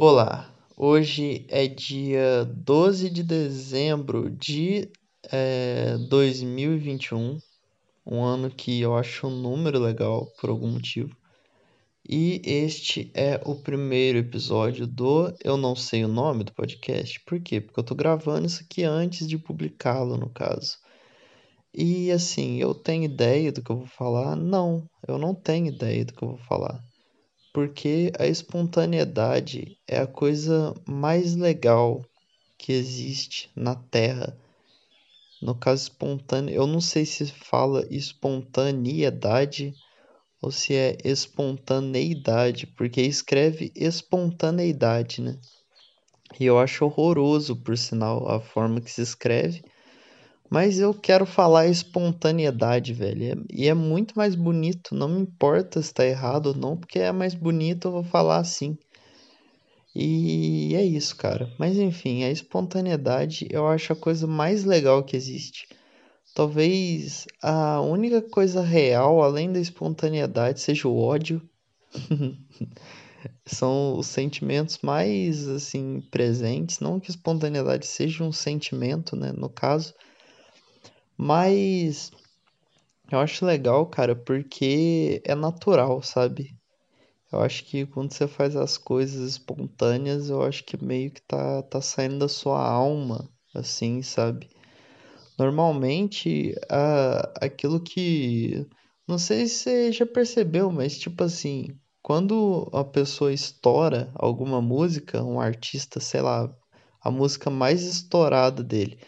Olá, hoje é dia 12 de dezembro de é, 2021, um ano que eu acho um número legal por algum motivo. E este é o primeiro episódio do Eu Não Sei o Nome do podcast. Por quê? Porque eu tô gravando isso aqui antes de publicá-lo, no caso. E assim, eu tenho ideia do que eu vou falar? Não, eu não tenho ideia do que eu vou falar porque a espontaneidade é a coisa mais legal que existe na Terra. No caso espontâneo, eu não sei se fala espontaneidade ou se é espontaneidade, porque escreve espontaneidade, né? E eu acho horroroso, por sinal, a forma que se escreve mas eu quero falar espontaneidade, velho. E é muito mais bonito. Não me importa se tá errado ou não, porque é mais bonito, eu vou falar assim. E é isso, cara. Mas enfim, a espontaneidade eu acho a coisa mais legal que existe. Talvez a única coisa real, além da espontaneidade, seja o ódio. São os sentimentos mais, assim, presentes. Não que espontaneidade seja um sentimento, né? No caso mas eu acho legal, cara, porque é natural, sabe? Eu acho que quando você faz as coisas espontâneas, eu acho que meio que tá, tá saindo da sua alma, assim, sabe? Normalmente, a, aquilo que. Não sei se você já percebeu, mas tipo assim, quando a pessoa estoura alguma música, um artista, sei lá, a música mais estourada dele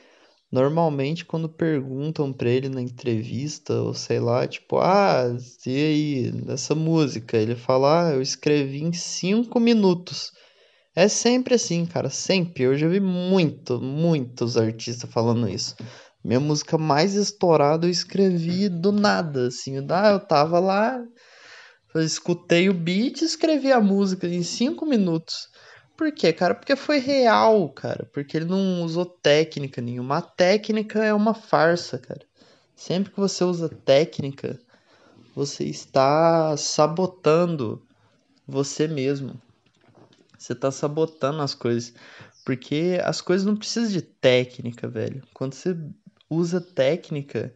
Normalmente, quando perguntam pra ele na entrevista, ou sei lá, tipo, ah, e aí, nessa música? Ele fala, ah, eu escrevi em cinco minutos. É sempre assim, cara, sempre. Eu já vi muito, muitos artistas falando isso. Minha música mais estourada eu escrevi do nada, assim. Ah, eu tava lá, eu escutei o beat e escrevi a música em cinco minutos. Por quê, cara? Porque foi real, cara. Porque ele não usou técnica nenhuma. A técnica é uma farsa, cara. Sempre que você usa técnica, você está sabotando você mesmo. Você está sabotando as coisas. Porque as coisas não precisam de técnica, velho. Quando você usa técnica,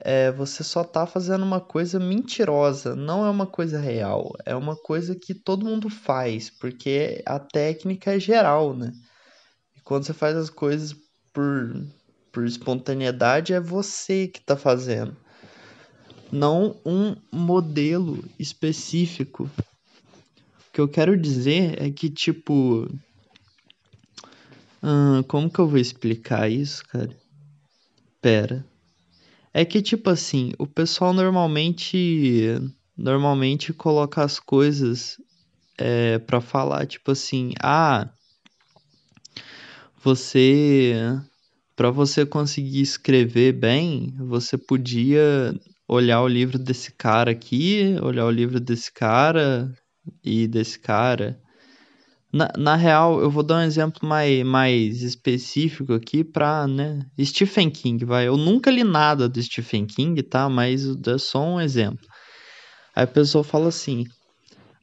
é, você só tá fazendo uma coisa mentirosa, não é uma coisa real, é uma coisa que todo mundo faz, porque a técnica é geral, né? E quando você faz as coisas por, por espontaneidade, é você que tá fazendo, não um modelo específico. O que eu quero dizer é que, tipo. Hum, como que eu vou explicar isso, cara? Pera. É que, tipo assim, o pessoal normalmente normalmente coloca as coisas é, para falar, tipo assim, ah, você para você conseguir escrever bem, você podia olhar o livro desse cara aqui, olhar o livro desse cara e desse cara na, na real, eu vou dar um exemplo mais, mais específico aqui para, né, Stephen King, vai. Eu nunca li nada do Stephen King, tá? Mas é só um exemplo. Aí a pessoa fala assim: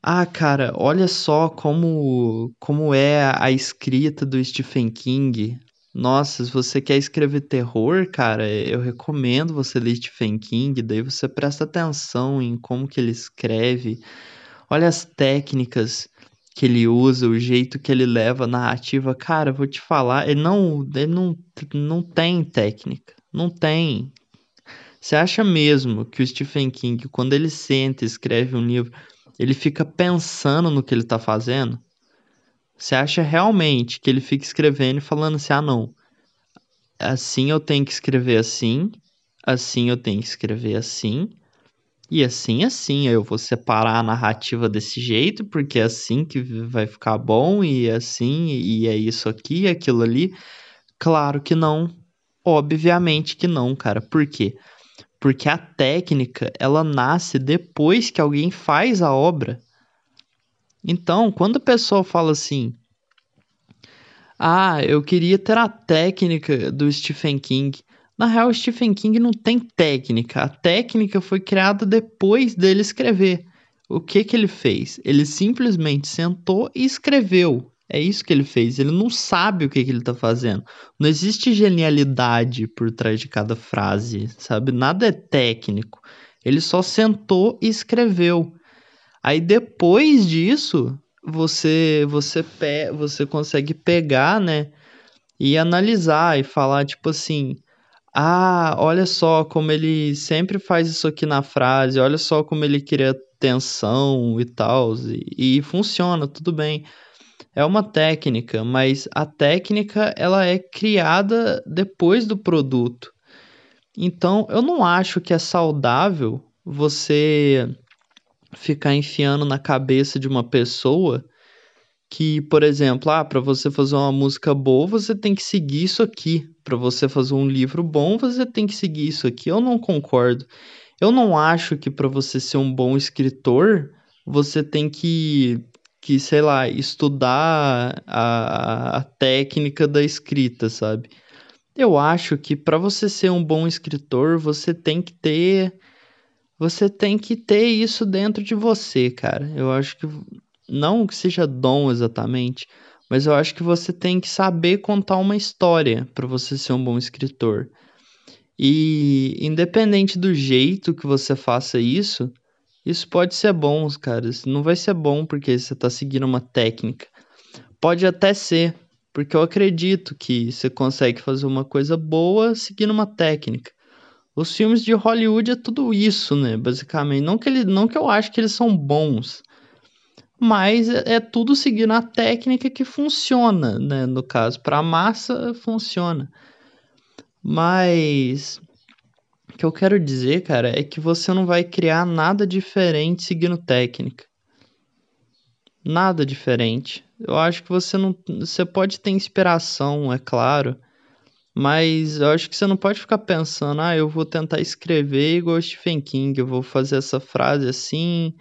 "Ah, cara, olha só como como é a escrita do Stephen King. Nossa, se você quer escrever terror, cara, eu recomendo você ler Stephen King, daí você presta atenção em como que ele escreve. Olha as técnicas que ele usa, o jeito que ele leva a narrativa, cara, vou te falar, ele não, ele não, não tem técnica, não tem. Você acha mesmo que o Stephen King, quando ele senta e escreve um livro, ele fica pensando no que ele está fazendo? Você acha realmente que ele fica escrevendo e falando assim, ah não, assim eu tenho que escrever assim, assim eu tenho que escrever assim, e assim, assim, eu vou separar a narrativa desse jeito, porque é assim que vai ficar bom, e é assim, e é isso aqui, aquilo ali. Claro que não. Obviamente que não, cara. Por quê? Porque a técnica, ela nasce depois que alguém faz a obra. Então, quando a pessoa fala assim: "Ah, eu queria ter a técnica do Stephen King", na real, Stephen King não tem técnica. A técnica foi criada depois dele escrever. O que que ele fez? Ele simplesmente sentou e escreveu. É isso que ele fez. Ele não sabe o que, que ele está fazendo. Não existe genialidade por trás de cada frase, sabe? Nada é técnico. Ele só sentou e escreveu. Aí depois disso, você você pe você consegue pegar, né, e analisar e falar tipo assim: "Ah, olha só como ele sempre faz isso aqui na frase, olha só como ele cria tensão e tal, e, e funciona, tudo bem" é uma técnica, mas a técnica ela é criada depois do produto. Então, eu não acho que é saudável você ficar enfiando na cabeça de uma pessoa que, por exemplo, ah, para você fazer uma música boa, você tem que seguir isso aqui. Para você fazer um livro bom, você tem que seguir isso aqui. Eu não concordo. Eu não acho que para você ser um bom escritor, você tem que que, sei lá, estudar a, a técnica da escrita, sabe? Eu acho que para você ser um bom escritor, você tem que ter você tem que ter isso dentro de você, cara. Eu acho que não que seja dom exatamente, mas eu acho que você tem que saber contar uma história para você ser um bom escritor. E independente do jeito que você faça isso, isso pode ser bom, cara. Isso não vai ser bom porque você está seguindo uma técnica. Pode até ser, porque eu acredito que você consegue fazer uma coisa boa seguindo uma técnica. Os filmes de Hollywood é tudo isso, né? Basicamente. Não que, ele, não que eu acho que eles são bons, mas é, é tudo seguindo a técnica que funciona, né? No caso, para a massa funciona. Mas que eu quero dizer, cara, é que você não vai criar nada diferente seguindo técnica. Nada diferente. Eu acho que você não. Você pode ter inspiração, é claro. Mas eu acho que você não pode ficar pensando, ah, eu vou tentar escrever igual Stephen King, eu vou fazer essa frase assim,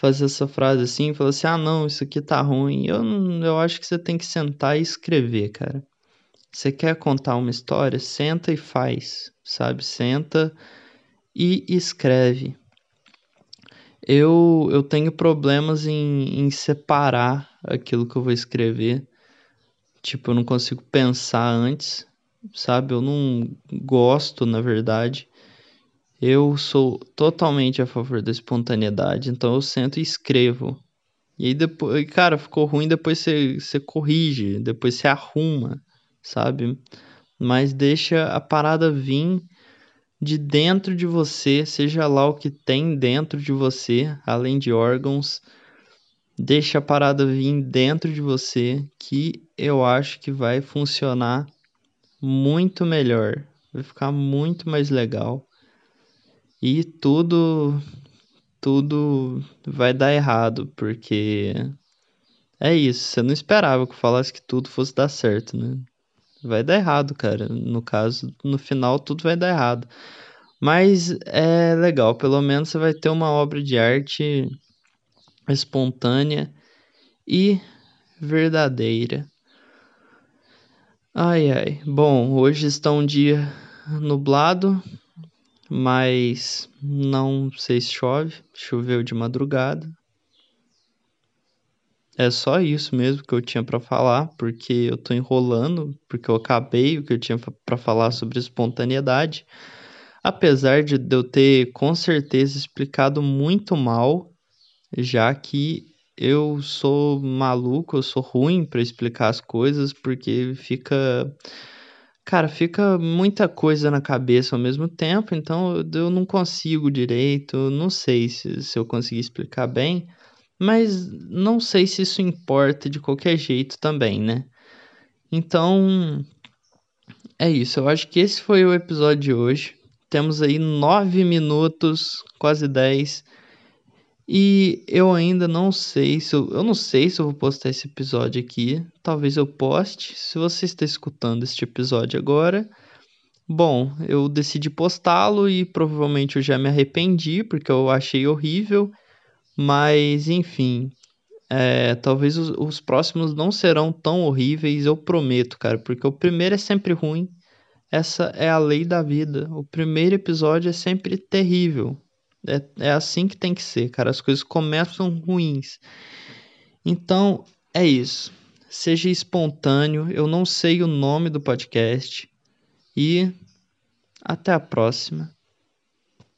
fazer essa frase assim, e falar assim, ah, não, isso aqui tá ruim. Eu, eu acho que você tem que sentar e escrever, cara. Você quer contar uma história? Senta e faz, sabe? Senta e escreve. Eu, eu tenho problemas em, em separar aquilo que eu vou escrever. Tipo, eu não consigo pensar antes, sabe? Eu não gosto, na verdade. Eu sou totalmente a favor da espontaneidade, então eu sento e escrevo. E aí depois, cara, ficou ruim, depois você, você corrige, depois você arruma sabe? Mas deixa a parada vir de dentro de você, seja lá o que tem dentro de você, além de órgãos, deixa a parada vir dentro de você, que eu acho que vai funcionar muito melhor, vai ficar muito mais legal. E tudo tudo vai dar errado, porque é isso, você não esperava que eu falasse que tudo fosse dar certo, né? vai dar errado, cara. No caso, no final tudo vai dar errado. Mas é legal, pelo menos você vai ter uma obra de arte espontânea e verdadeira. Ai ai. Bom, hoje está um dia nublado, mas não sei se chove. Choveu de madrugada. É só isso mesmo que eu tinha para falar, porque eu tô enrolando, porque eu acabei o que eu tinha para falar sobre espontaneidade. Apesar de eu ter com certeza explicado muito mal, já que eu sou maluco, eu sou ruim para explicar as coisas, porque fica. Cara, fica muita coisa na cabeça ao mesmo tempo, então eu não consigo direito, não sei se, se eu conseguir explicar bem. Mas não sei se isso importa de qualquer jeito também, né? Então, é isso. Eu acho que esse foi o episódio de hoje. Temos aí nove minutos, quase dez. E eu ainda não sei se eu, eu não sei se eu vou postar esse episódio aqui. Talvez eu poste. Se você está escutando este episódio agora, bom, eu decidi postá-lo e provavelmente eu já me arrependi porque eu achei horrível. Mas, enfim, é, talvez os, os, próximos não serão tão horríveis, eu prometo, cara, porque o primeiro é sempre ruim. Essa é a lei da vida. O primeiro episódio é sempre terrível. É, é assim que tem que ser, cara. As coisas começam ruins. Então, é isso. Seja espontâneo. Eu não sei o nome do podcast. E até a próxima.